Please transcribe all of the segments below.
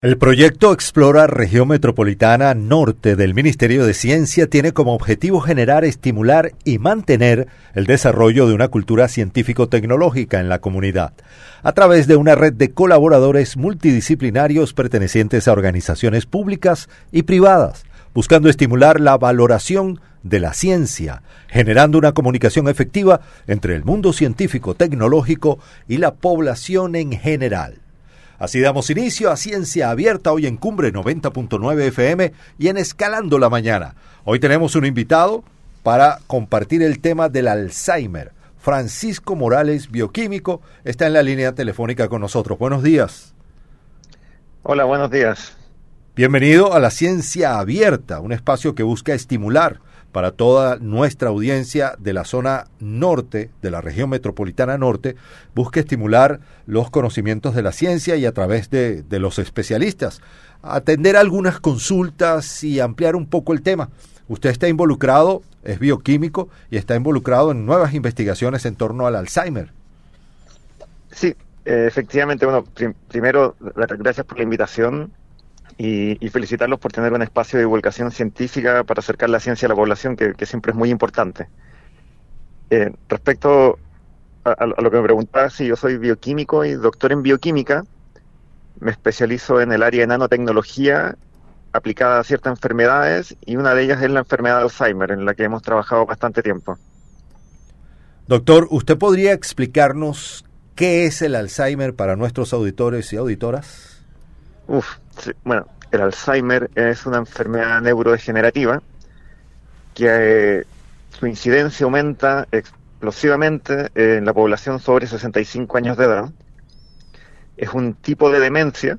El proyecto Explora Región Metropolitana Norte del Ministerio de Ciencia tiene como objetivo generar, estimular y mantener el desarrollo de una cultura científico-tecnológica en la comunidad, a través de una red de colaboradores multidisciplinarios pertenecientes a organizaciones públicas y privadas, buscando estimular la valoración de la ciencia, generando una comunicación efectiva entre el mundo científico-tecnológico y la población en general. Así damos inicio a Ciencia Abierta hoy en Cumbre 90.9 FM y en Escalando la Mañana. Hoy tenemos un invitado para compartir el tema del Alzheimer. Francisco Morales, bioquímico, está en la línea telefónica con nosotros. Buenos días. Hola, buenos días. Bienvenido a la Ciencia Abierta, un espacio que busca estimular para toda nuestra audiencia de la zona norte, de la región metropolitana norte, busca estimular los conocimientos de la ciencia y a través de, de los especialistas, atender algunas consultas y ampliar un poco el tema. Usted está involucrado, es bioquímico y está involucrado en nuevas investigaciones en torno al Alzheimer. Sí, efectivamente, bueno, prim primero, gracias por la invitación y, y, felicitarlos por tener un espacio de divulgación científica para acercar la ciencia a la población, que, siempre es muy importante. Eh, respecto a, a, lo que me preguntaba, sí, yo soy bioquímico y doctor en bioquímica. Me especializo en el área de nanotecnología aplicada a ciertas enfermedades y una de ellas es la enfermedad de Alzheimer, en la que hemos trabajado bastante tiempo. Doctor, ¿usted podría explicarnos qué es el Alzheimer para nuestros auditores y auditoras? Uf, sí, bueno, el Alzheimer es una enfermedad neurodegenerativa que eh, su incidencia aumenta explosivamente en la población sobre 65 años de edad. Es un tipo de demencia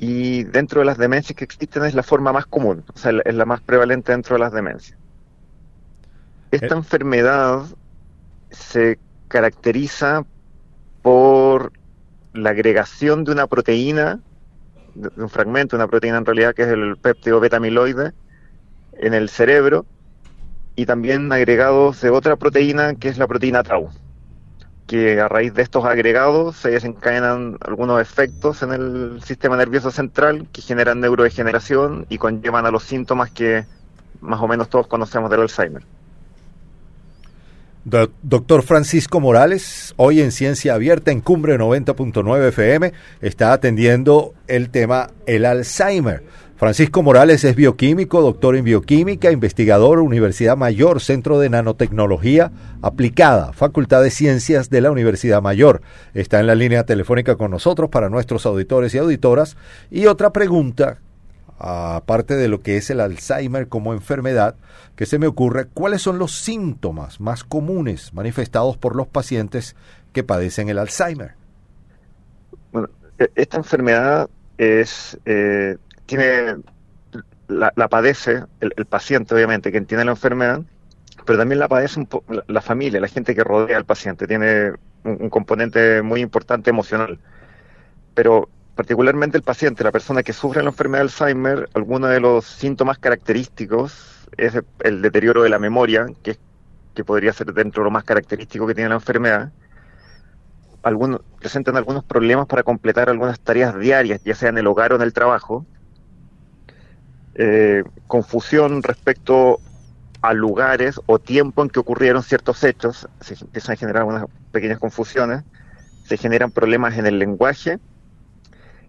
y dentro de las demencias que existen es la forma más común, o sea, es la más prevalente dentro de las demencias. Esta eh. enfermedad se caracteriza por la agregación de una proteína, de un fragmento, una proteína en realidad que es el péptido beta-amiloide, en el cerebro, y también agregados de otra proteína que es la proteína tau que a raíz de estos agregados se desencadenan algunos efectos en el sistema nervioso central que generan neurodegeneración y conllevan a los síntomas que más o menos todos conocemos del Alzheimer. Doctor Francisco Morales, hoy en Ciencia Abierta en Cumbre 90.9 FM, está atendiendo el tema el Alzheimer. Francisco Morales es bioquímico, doctor en bioquímica, investigador, Universidad Mayor, Centro de Nanotecnología Aplicada, Facultad de Ciencias de la Universidad Mayor. Está en la línea telefónica con nosotros para nuestros auditores y auditoras. Y otra pregunta, aparte de lo que es el Alzheimer como enfermedad, que se me ocurre, ¿cuáles son los síntomas más comunes manifestados por los pacientes que padecen el Alzheimer? Bueno, e-, esta enfermedad es... Eh tiene la, padece el, paciente, obviamente, quien tiene la enfermedad, pero también la padece un la, la, familia, la gente que rodea al paciente. Tiene un, un, componente muy importante emocional. Pero particularmente el paciente, la persona que sufre la enfermedad de Alzheimer, algunos de los síntomas característicos es el deterioro de la memoria, que, que podría ser dentro de lo más característico que tiene la enfermedad. Algunos, presentan algunos problemas para completar algunas tareas diarias, ya sea en el hogar o en el trabajo. Eh, confusión respecto a lugares o tiempo en que ocurrieron ciertos hechos, se empiezan a generar unas pequeñas confusiones, se generan problemas en el lenguaje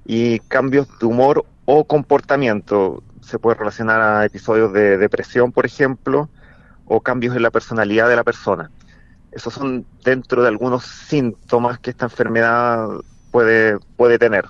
y cambios de humor o comportamiento. Se puede relacionar a episodios de depresión, por ejemplo, o cambios en la personalidad de la persona. Esos son dentro de algunos síntomas que esta enfermedad puede, puede tener.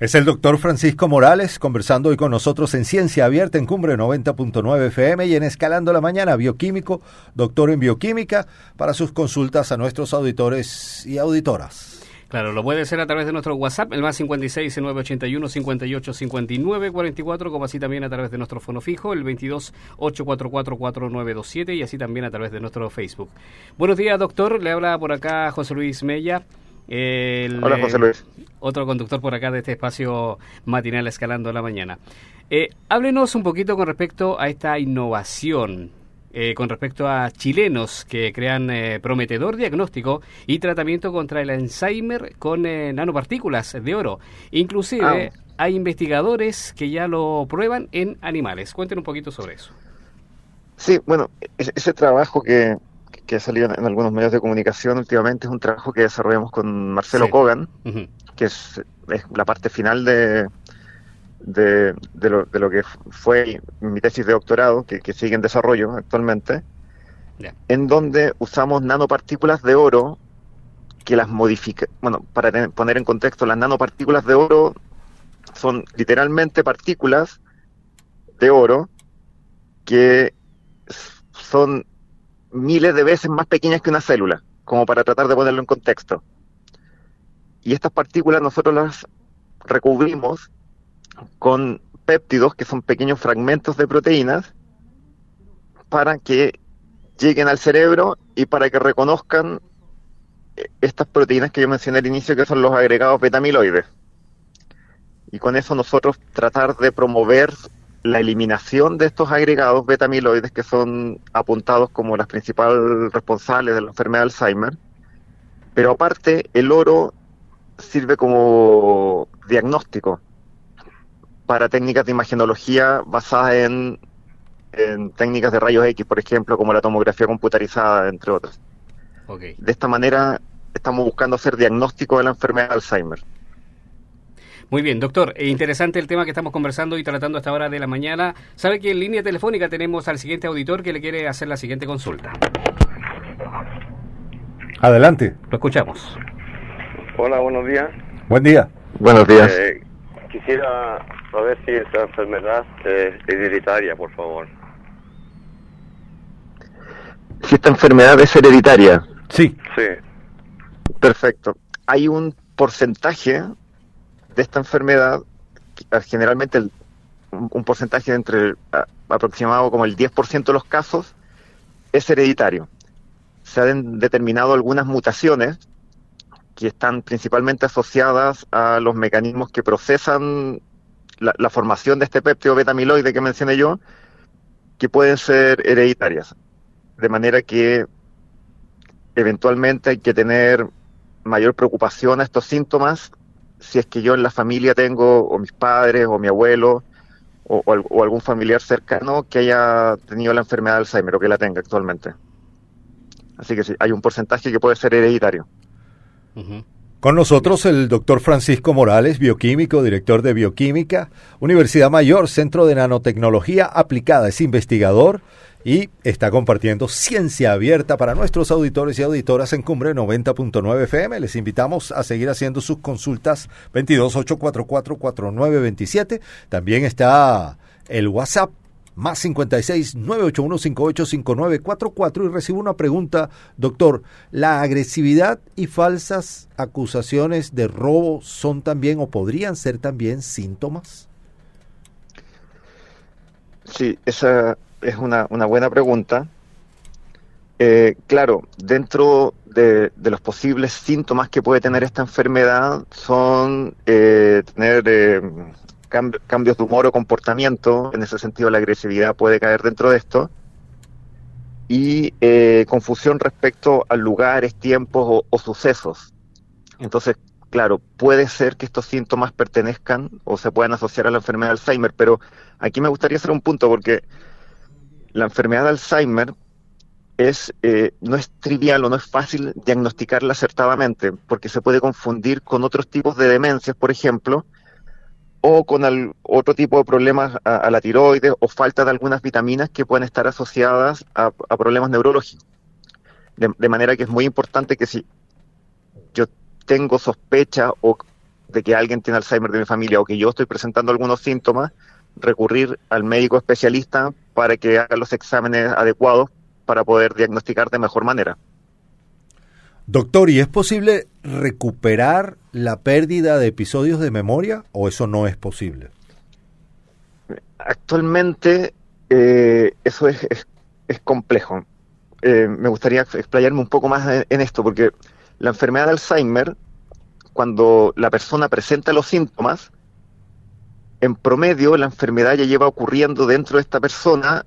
Es el doctor Francisco Morales conversando hoy con nosotros en Ciencia Abierta en Cumbre 90.9 FM y en Escalando la Mañana, bioquímico, doctor en bioquímica, para sus consultas a nuestros auditores y auditoras. Claro, lo puede hacer a través de nuestro WhatsApp, el más 56 981 58 59 44, como así también a través de nuestro fono fijo, el 22 844 4927 y así también a través de nuestro Facebook. Buenos días, doctor. Le habla por acá José Luis Mella. El, Hola, José Luis. Eh, otro conductor por acá de este espacio matinal Escalando la Mañana. Eh, háblenos un poquito con respecto a esta innovación eh, con respecto a chilenos que crean eh, prometedor diagnóstico y tratamiento contra el Alzheimer con eh, nanopartículas de oro. Inclusive ah. hay investigadores que ya lo prueban en animales. Cuéntenos un poquito sobre eso. Sí, bueno, ese, trabajo que, que ha salido en, algunos medios de comunicación últimamente es un trabajo que desarrollamos con Marcelo Kogan, que es, la parte final de, de, lo, de, lo, que fue mi tesis de doctorado, que, sigue en desarrollo actualmente, en donde usamos nanopartículas de oro que las modifica. Bueno, para poner en contexto, las nanopartículas de oro son literalmente partículas de oro que son miles de veces más pequeñas que una célula, como para tratar de ponerlo en contexto. Y estas partículas nosotros las recubrimos con péptidos, que son pequeños fragmentos de proteínas, para que lleguen al cerebro y para que reconozcan eh, estas proteínas que yo mencioné al inicio, que son los agregados betamiloides. Y con eso nosotros tratar de promover la eliminación de estos agregados betamiloides que son apuntados como las principales responsables de la enfermedad de Alzheimer. Pero aparte, el oro sirve como diagnóstico para técnicas de imagenología basadas en, técnicas de rayos X, por ejemplo, como la tomografía computarizada, entre otras. De esta manera estamos buscando hacer diagnóstico de la enfermedad de Alzheimer. Muy bien, doctor, eh, interesante el tema que estamos conversando y tratando a esta hora de la mañana. ¿Sabe que en línea telefónica tenemos al siguiente auditor que le quiere hacer la siguiente consulta? Adelante. Lo escuchamos. Hola, buenos días. Buen día. Buenos días. Eh, quisiera saber si esta enfermedad es hereditaria, por favor. Si esta enfermedad es hereditaria. Sí. Sí. Perfecto. Hay un porcentaje de esta enfermedad, generalmente un porcentaje entre aproximado como el 10% de los casos, es hereditario. Se han determinado algunas mutaciones que están principalmente asociadas a los mecanismos que procesan la, formación de este péptido betamiloide que mencioné yo, que pueden ser hereditarias. De manera que eventualmente hay que tener mayor preocupación a estos síntomas si es que yo en la familia tengo, o mis padres, o mi abuelo, o, algún familiar cercano que haya tenido la enfermedad de Alzheimer o que la tenga actualmente. Así que sí, hay un porcentaje que puede ser hereditario. Con nosotros el doctor Francisco Morales, bioquímico, director de bioquímica, Universidad Mayor, Centro de Nanotecnología Aplicada, es investigador y está compartiendo ciencia abierta para nuestros auditores y auditoras en Cumbre 90.9 FM. Les invitamos a seguir haciendo sus consultas 228444927. También está el WhatsApp más 56 981 585944 y recibo una pregunta, doctor. ¿La agresividad y falsas acusaciones de robo son también o podrían ser también síntomas? Sí, esa es una, una buena pregunta. Eh, claro, dentro de, los posibles síntomas que puede tener esta enfermedad son eh, tener eh, cambios de humor o comportamiento, en ese sentido la agresividad puede caer dentro de esto, y confusión respecto a lugares, tiempos o, sucesos. Entonces, claro, puede ser que estos síntomas pertenezcan o se puedan asociar a la enfermedad de Alzheimer, pero aquí me gustaría hacer un punto porque la enfermedad de Alzheimer es, eh, no es trivial o no es fácil diagnosticarla acertadamente, porque se puede confundir con otros tipos de demencias, por ejemplo, o con otro tipo de problemas a, la tiroides o falta de algunas vitaminas que pueden estar asociadas a, problemas neurológicos. De, manera que es muy importante que si yo tengo sospecha o de que alguien tiene Alzheimer de mi familia o que yo estoy presentando algunos síntomas, recurrir al médico especialista para que haga los exámenes adecuados para poder diagnosticar de mejor manera. Doctor, ¿y es posible recuperar la pérdida de episodios de memoria o eso no es posible? Actualmente eh, eso es, es, complejo. Eh, me gustaría explayarme un poco más en esto porque la enfermedad de Alzheimer, cuando la persona presenta los síntomas, en promedio la enfermedad ya lleva ocurriendo dentro de esta persona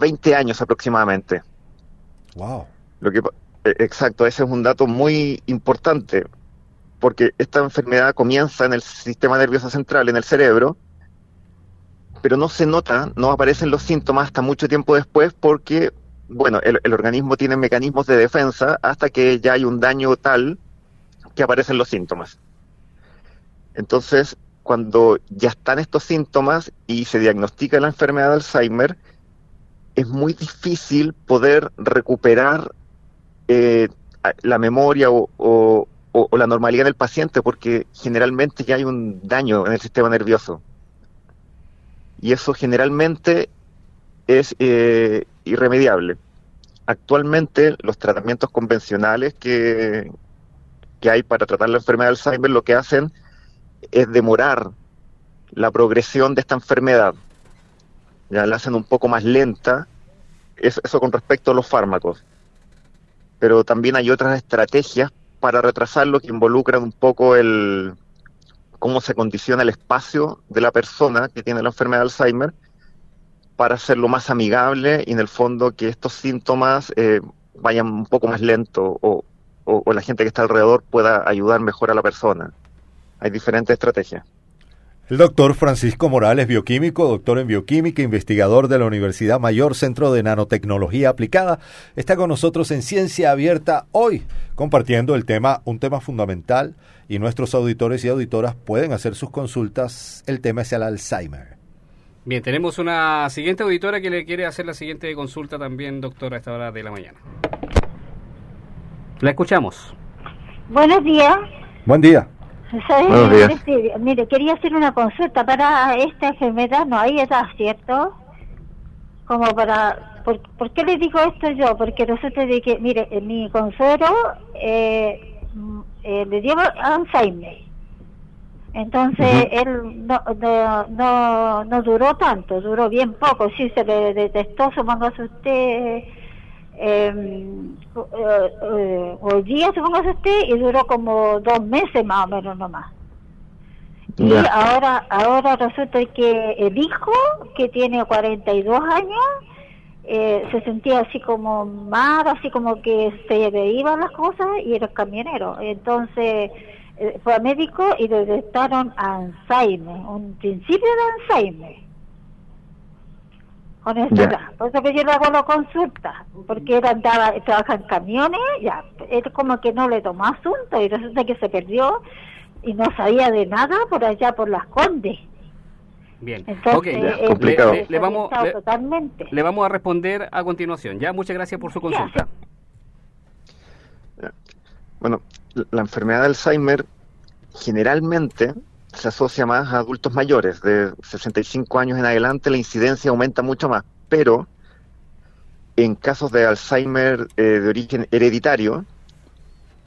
20 años aproximadamente. Wow. Lo que, exacto, ese es un dato muy importante, porque esta enfermedad comienza en el sistema nervioso central, en el cerebro, pero no se nota, no aparecen los síntomas hasta mucho tiempo después porque, bueno, el, el organismo tiene mecanismos de defensa hasta que ya hay un daño tal que aparecen los síntomas. Entonces, cuando ya están estos síntomas y se diagnostica la enfermedad de Alzheimer, es muy difícil poder recuperar eh, la memoria o, la normalidad del paciente porque generalmente ya hay un daño en el sistema nervioso. Y eso generalmente es eh, irremediable. Actualmente los tratamientos convencionales que, que hay para tratar la enfermedad de Alzheimer lo que hacen es demorar la progresión de esta enfermedad. Ya la hacen un poco más lenta, eso con respecto a los fármacos. Pero también hay otras estrategias para retrasarlo que involucran un poco el cómo se condiciona el espacio de la persona que tiene la enfermedad de Alzheimer para hacerlo más amigable y en el fondo que estos síntomas eh, vayan un poco más lento o, o, o la gente que está alrededor pueda ayudar mejor a la persona. Hay diferentes estrategias. El doctor Francisco Morales, bioquímico, doctor en bioquímica, investigador de la Universidad Mayor Centro de Nanotecnología Aplicada, está con nosotros en Ciencia Abierta hoy, compartiendo el tema, un tema fundamental, y nuestros auditores y auditoras pueden hacer sus consultas. El tema es el Alzheimer. Bien, tenemos una siguiente auditora que le quiere hacer la siguiente consulta también, doctora, a esta hora de la mañana. La escuchamos. Buenos días. Buen día. ¿Sabes? Buenos días. Este, mire, quería hacer una consulta para esta enfermedad, no hay edad, ¿cierto? Como para... ¿Por, ¿por qué le digo esto yo? Porque resulta de que, mire, eh, mi consuelo eh, mm, eh, le dio Alzheimer. Entonces, Ujú. él no, no, no, no duró tanto, duró bien poco. Sí, se le detectó, supóngase usted, hoy día, supóngase usted, y duró como dos meses más o menos nomás. Y Ya. ahora, ahora resulta que el hijo, que tiene 42 años, eh, se sentía así como mal, así como que se le iban las cosas y era camionero. Entonces eh, fue a médico y le detectaron Alzheimer, un principio de Alzheimer. Con. Por eso que yo le hago la consulta, porque él andaba, trabaja en camiones, ya, él como que no le tomó asunto y resulta que se perdió y no sabía de nada por allá por las Condes. Bien. Entonces, ok, Ya, eh, complicado. Le, le vamos, le, totalmente. le vamos a responder a continuación. Ya, muchas gracias por su consulta. Bueno, la- la enfermedad de Alzheimer generalmente se asocia más a adultos mayores, de 65 años en adelante la incidencia aumenta mucho más, pero en casos de Alzheimer eh, de origen hereditario,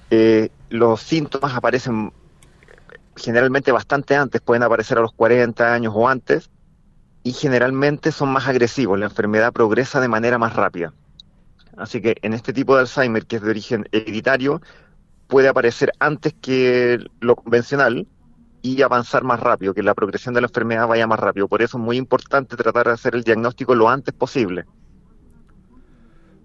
eh, los síntomas aparecen generalmente bastante antes, pueden aparecer a los 40 años o antes, y generalmente son más agresivos, la enfermedad progresa de manera más rápida. Así que en este tipo de Alzheimer, que es de origen hereditario, puede aparecer antes que lo convencional y avanzar más rápido, que la progresión de la enfermedad vaya más rápido. Por eso es muy importante tratar de hacer el diagnóstico lo antes posible.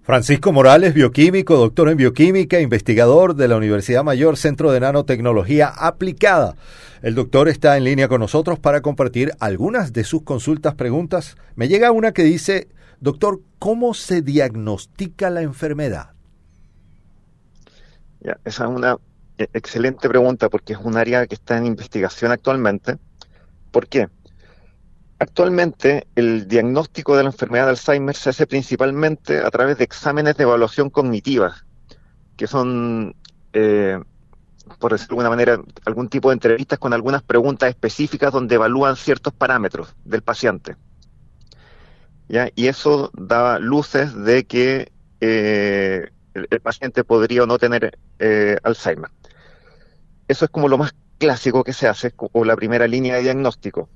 Francisco Morales, bioquímico, doctor en bioquímica, investigador de la Universidad Mayor Centro de Nanotecnología Aplicada. El doctor está en línea con nosotros para compartir algunas de sus consultas, preguntas. Me llega una que dice, doctor, ¿cómo se diagnostica la enfermedad? Ya, esa es una excelente pregunta porque es un área que está en investigación actualmente. ¿Por qué? Actualmente el diagnóstico de la enfermedad de Alzheimer se hace principalmente a través de exámenes de evaluación cognitiva, que son, eh, por decirlo de alguna manera, algún tipo de entrevistas con algunas preguntas específicas donde evalúan ciertos parámetros del paciente. ¿Ya? Y eso da luces de que eh, el, el paciente podría o no tener eh, Alzheimer. Eso es como lo más clásico que se hace, o la primera línea de diagnóstico.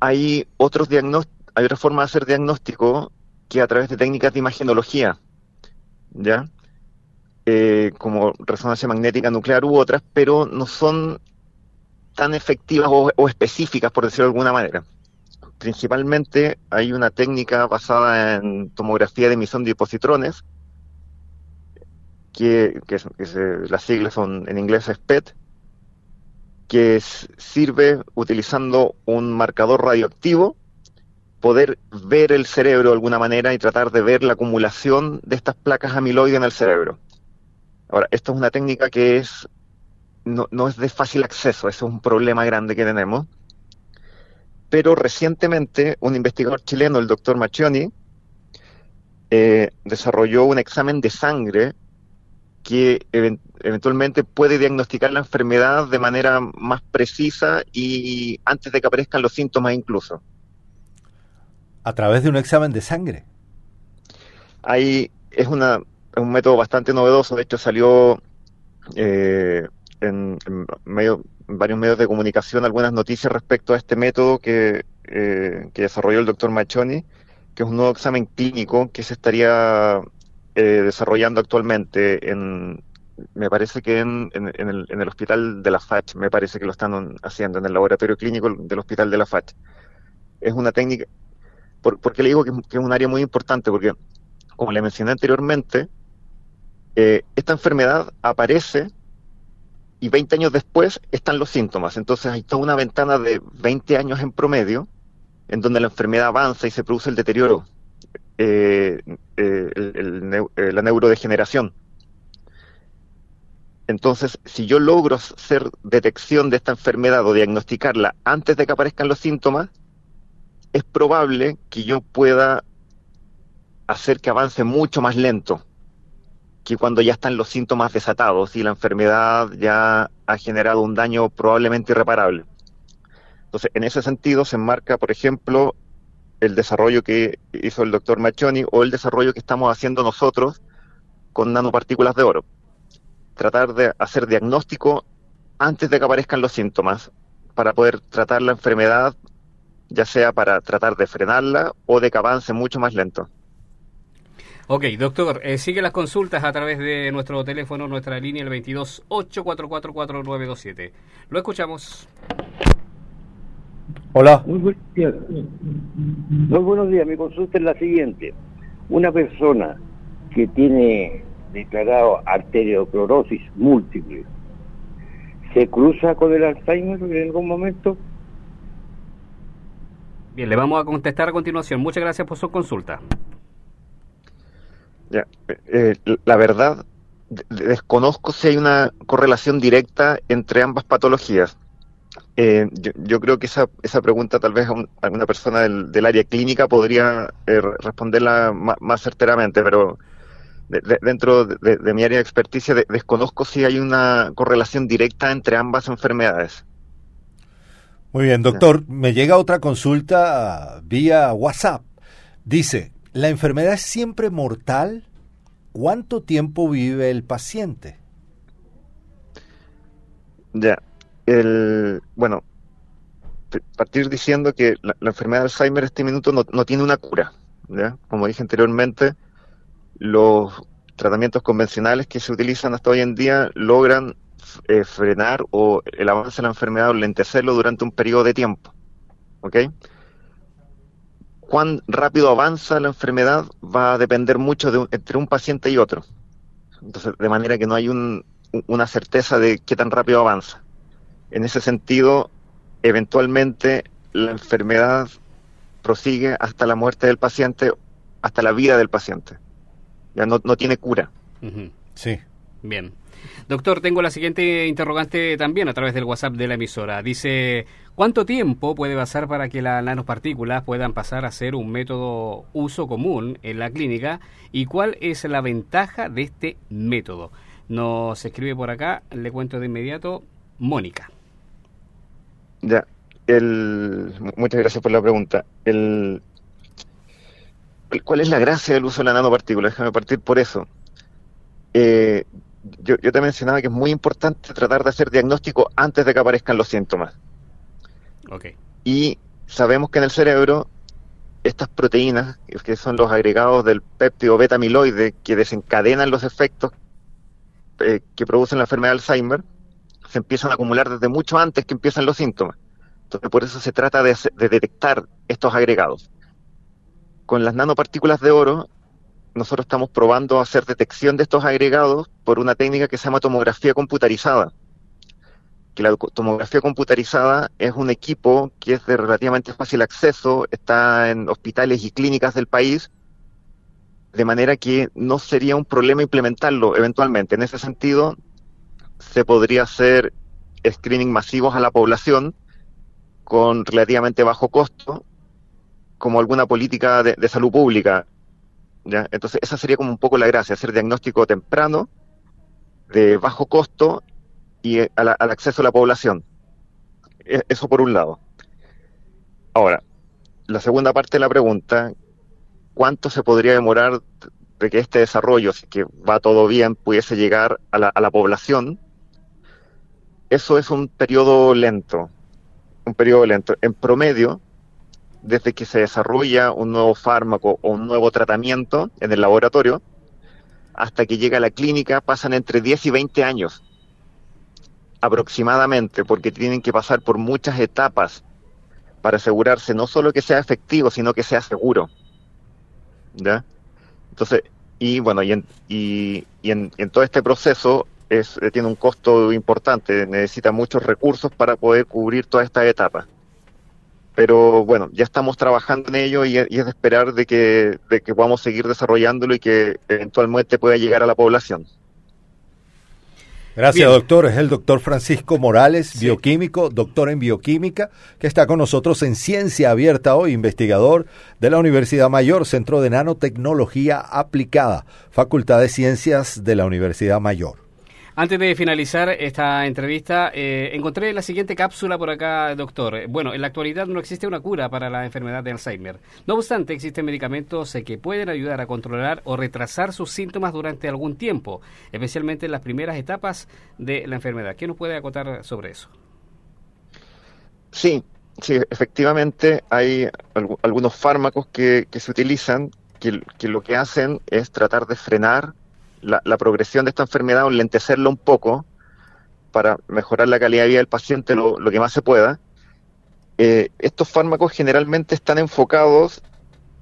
Hay otros hay otra forma de hacer diagnóstico que a través de técnicas de imagenología, ¿ya? Eh, como resonancia magnética nuclear u otras, pero no son tan efectivas o, o específicas, por decirlo de alguna manera. principalmente hay una técnica basada en tomografía de emisión de positrones, que, las siglas son en inglés SPET, que sirve utilizando un marcador radioactivo poder ver el cerebro de alguna manera y tratar de ver la acumulación de estas placas amiloides en el cerebro. Ahora, esto es una técnica que es no, no es de fácil acceso, eso es un problema grande que tenemos. Pero recientemente un investigador chileno, el doctor Machioni, eh, desarrolló un examen de sangre que eventualmente puede diagnosticar la enfermedad de manera más precisa y antes de que aparezcan los síntomas incluso. ¿A través de un examen de sangre? Ahí es, una, un método bastante novedoso, de hecho salió eh, en, medio, varios medios de comunicación algunas noticias respecto a este método que, eh, que desarrolló el doctor Machoni, que es un nuevo examen clínico que se estaría eh, desarrollando actualmente en, me parece que en, el, en, el, hospital de la FACH, me parece que lo están haciendo en el laboratorio clínico del hospital de la FACH. Es una técnica, por, qué le digo que, es un área muy importante? Porque, como le mencioné anteriormente, eh, esta enfermedad aparece y 20 años después están los síntomas. Entonces hay toda una ventana de 20 años en promedio en donde la enfermedad avanza y se produce el deterioro eh, eh, eh, la neurodegeneración. Entonces, si yo logro hacer detección de esta enfermedad o diagnosticarla antes de que aparezcan los síntomas, es probable que yo pueda hacer que avance mucho más lento que cuando ya están los síntomas desatados y la enfermedad ya ha generado un daño probablemente irreparable. Entonces, en ese sentido se enmarca, por ejemplo, el desarrollo que hizo el doctor Machoni o el desarrollo que estamos haciendo nosotros con nanopartículas de oro. Tratar de hacer diagnóstico antes de que aparezcan los síntomas para poder tratar la enfermedad, ya sea para tratar de frenarla o de que avance mucho más lento. Ok, doctor, eh, sigue las consultas a través de nuestro teléfono, nuestra línea, el 22 844 Lo escuchamos. Hola. Muy buenos días. Muy buenos días. Mi consulta es la siguiente. Una persona que tiene declarado arterioclorosis múltiple, ¿se cruza con el Alzheimer en algún momento? Bien, le vamos a contestar a continuación. Muchas gracias por su consulta. Ya, eh, la verdad, desconozco si hay una correlación directa entre ambas patologías eh, yo, creo que esa, esa pregunta tal vez alguna persona del, área clínica podría eh, responderla más, certeramente, pero dentro de, mi área de experticia desconozco si hay una correlación directa entre ambas enfermedades. Muy bien, doctor, me llega otra consulta vía WhatsApp. Dice, ¿la enfermedad es siempre mortal? ¿Cuánto tiempo vive el paciente? Ya, el, bueno, partir diciendo que la, enfermedad de Alzheimer este minuto no, tiene una cura. Como dije anteriormente, los tratamientos convencionales que se utilizan hasta hoy en día logran eh, frenar o el avance de la enfermedad o lentecerlo durante un periodo de tiempo. ¿Ok? Cuán rápido avanza la enfermedad va a depender mucho de entre un paciente y otro. Entonces, de manera que no hay una certeza de qué tan rápido avanza. En ese sentido, eventualmente la enfermedad prosigue hasta la muerte del paciente, hasta la vida del paciente. Ya no, tiene cura. Sí. Bien. Doctor, tengo la siguiente interrogante también a través del WhatsApp de la emisora. Dice, ¿cuánto tiempo puede pasar para que las nanopartículas puedan pasar a ser un método uso común en la clínica? ¿Y cuál es la ventaja de este método? Nos escribe por acá, le cuento de inmediato, Mónica. Ya, el, muchas gracias por la pregunta. El, ¿Cuál es la gracia del uso de la nanopartícula? Déjame partir por eso. Eh, yo, yo, te mencionaba que es muy importante tratar de hacer diagnóstico antes de que aparezcan los síntomas. Okay. Y sabemos que en el cerebro estas proteínas, que son los agregados del péptido beta-amiloide que desencadenan los efectos eh, que producen la enfermedad de Alzheimer, se empiezan a acumular desde mucho antes que empiezan los síntomas. Entonces, por eso se trata de, de detectar estos agregados. Con las nanopartículas de oro, nosotros estamos probando hacer detección de estos agregados por una técnica que se llama tomografía computarizada. Que la tomografía computarizada es un equipo que es de relativamente fácil acceso, está en hospitales y clínicas del país, de manera que no sería un problema implementarlo eventualmente. En ese sentido, se podría hacer screening masivos a la población con relativamente bajo costo, como alguna política de, salud pública. ¿ya? Entonces, esa sería como un poco la gracia, hacer diagnóstico temprano, de bajo costo y al, acceso a la población. E, eso por un lado. Ahora, la segunda parte de la pregunta, ¿cuánto se podría demorar de que este desarrollo, si que va todo bien, pudiese llegar a la, a la población? Eso es un periodo lento, un periodo lento. En promedio, desde que se desarrolla un nuevo fármaco o un nuevo tratamiento en el laboratorio, hasta que llega a la clínica, pasan entre 10 y 20 años aproximadamente, porque tienen que pasar por muchas etapas para asegurarse no solo que sea efectivo, sino que sea seguro. ¿Ya? Entonces, y bueno, y en, y, en, en todo este proceso es, tiene un costo importante, necesita muchos recursos para poder cubrir toda esta etapa. Pero bueno, ya estamos trabajando en ello y, es de esperar de que, de que podamos seguir desarrollándolo y que eventualmente pueda llegar a la población. Gracias, doctor. Es el doctor Francisco Morales, bioquímico, doctor en bioquímica, que está con nosotros en Ciencia Abierta hoy, investigador de la Universidad Mayor, Centro de Nanotecnología Aplicada, Facultad de Ciencias de la Universidad Mayor. Antes de finalizar esta entrevista, eh, encontré la siguiente cápsula por acá, doctor. Bueno, en la actualidad no existe una cura para la enfermedad de Alzheimer. No obstante, existen medicamentos eh, que pueden ayudar a controlar o retrasar sus síntomas durante algún tiempo, especialmente en las primeras etapas de la enfermedad. ¿Qué nos puede acotar sobre eso? Sí, sí, efectivamente hay algunos fármacos que, se utilizan que, que lo que hacen es tratar de frenar la, progresión de esta enfermedad o lentecerla un poco para mejorar la calidad de vida del paciente lo, que más se pueda. Eh, estos fármacos generalmente están enfocados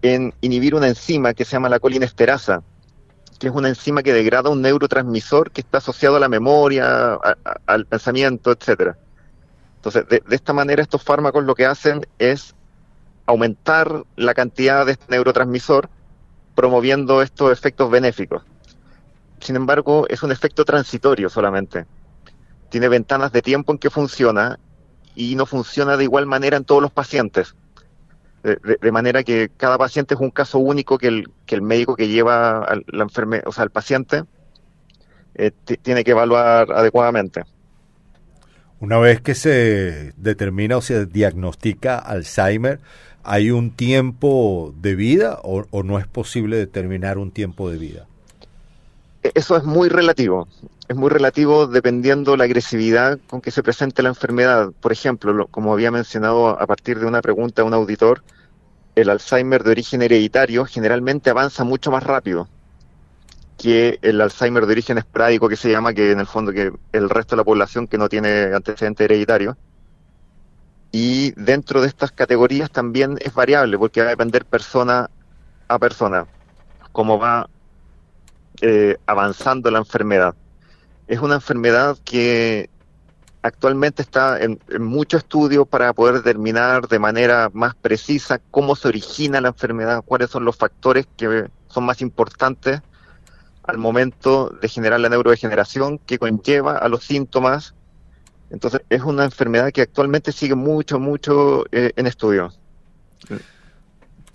en inhibir una enzima que se llama la colinesterasa, que es una enzima que degrada un neurotransmisor que está asociado a la memoria, al pensamiento, etcétera. Entonces, de, esta manera estos fármacos lo que hacen es aumentar la cantidad de este neurotransmisor, promoviendo estos efectos benéficos sin embargo, es un efecto transitorio solamente. Tiene ventanas de tiempo en que funciona y no funciona de igual manera en todos los pacientes. De, manera que cada paciente es un caso único que el, que el médico que lleva al, la enferme, o sea, al paciente eh, tiene que evaluar adecuadamente. Una vez que se determina o se diagnostica Alzheimer, ¿hay un tiempo de vida o no es posible determinar un tiempo de vida? Eso es muy relativo. Es muy relativo dependiendo la agresividad con que se presente la enfermedad. Por ejemplo, como había mencionado a partir de una pregunta de un auditor, el Alzheimer de origen hereditario generalmente avanza mucho más rápido que el Alzheimer de origen esporádico que se llama, que en el fondo que el resto de la población que no tiene antecedente hereditario. Y dentro de estas categorías también es variable porque va a depender persona a persona. Cómo va eh, avanzando la enfermedad. Es una enfermedad que actualmente está en, mucho estudio para poder determinar de manera más precisa cómo se origina la enfermedad, cuáles son los factores que son más importantes al momento de generar la neurodegeneración que conlleva a los síntomas. Entonces es una enfermedad que actualmente sigue mucho, mucho eh, en estudio.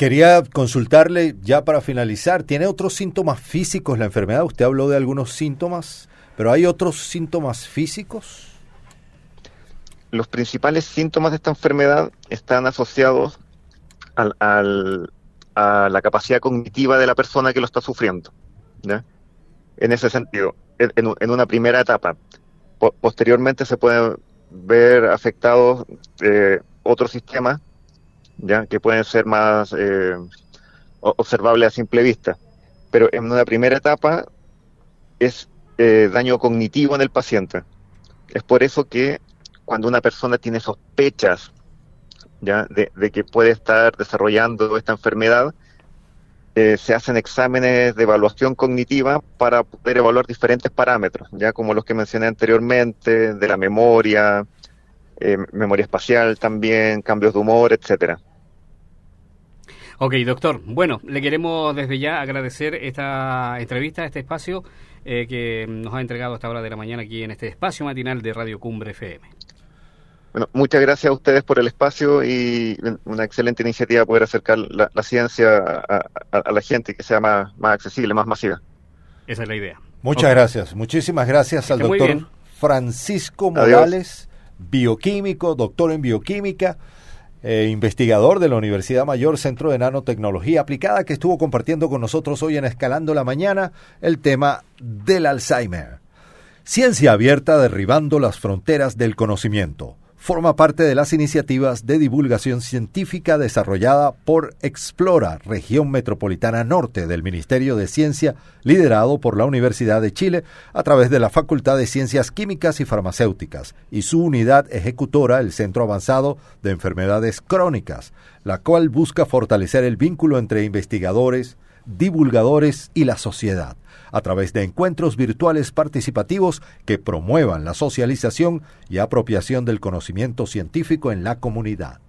Quería consultarle ya para finalizar, ¿tiene otros síntomas físicos la enfermedad? Usted habló de algunos síntomas, pero ¿hay otros síntomas físicos? Los principales síntomas de esta enfermedad están asociados al, a la capacidad cognitiva de la persona que lo está sufriendo. En ese sentido, en, una primera etapa. posteriormente se pueden ver afectados eh, otros sistemas ¿ya? que pueden ser más eh, observables a simple vista. Pero en una primera etapa es eh, daño cognitivo en el paciente. Es por eso que cuando una persona tiene sospechas ya de, que puede estar desarrollando esta enfermedad. Eh, se hacen exámenes de evaluación cognitiva para poder evaluar diferentes parámetros, ya como los que mencioné anteriormente, de la memoria, eh, memoria espacial también, cambios de humor, etcétera. Ok, doctor. Bueno, le queremos desde ya agradecer esta entrevista, este espacio eh, que nos ha entregado a esta hora de la mañana aquí en este espacio matinal de Radio Cumbre FM. Bueno, muchas gracias a ustedes por el espacio y una excelente iniciativa poder acercar la, ciencia a, la gente que sea más, más accesible, más masiva. Esa es la idea. Muchas gracias. Muchísimas gracias al doctor Francisco Morales, bioquímico, doctor en bioquímica. Eh, investigador de la Universidad Mayor Centro de Nanotecnología Aplicada, que estuvo compartiendo con nosotros hoy en Escalando la Mañana el tema del Alzheimer. Ciencia abierta derribando las fronteras del conocimiento forma parte de las iniciativas de divulgación científica desarrollada por Explora, región metropolitana norte del Ministerio de Ciencia, liderado por la Universidad de Chile a través de la Facultad de Ciencias Químicas y Farmacéuticas y su unidad ejecutora, el Centro Avanzado de Enfermedades Crónicas, la cual busca fortalecer el vínculo entre investigadores, divulgadores y la sociedad a través de encuentros virtuales participativos que promuevan la socialización y apropiación del conocimiento científico en la comunidad.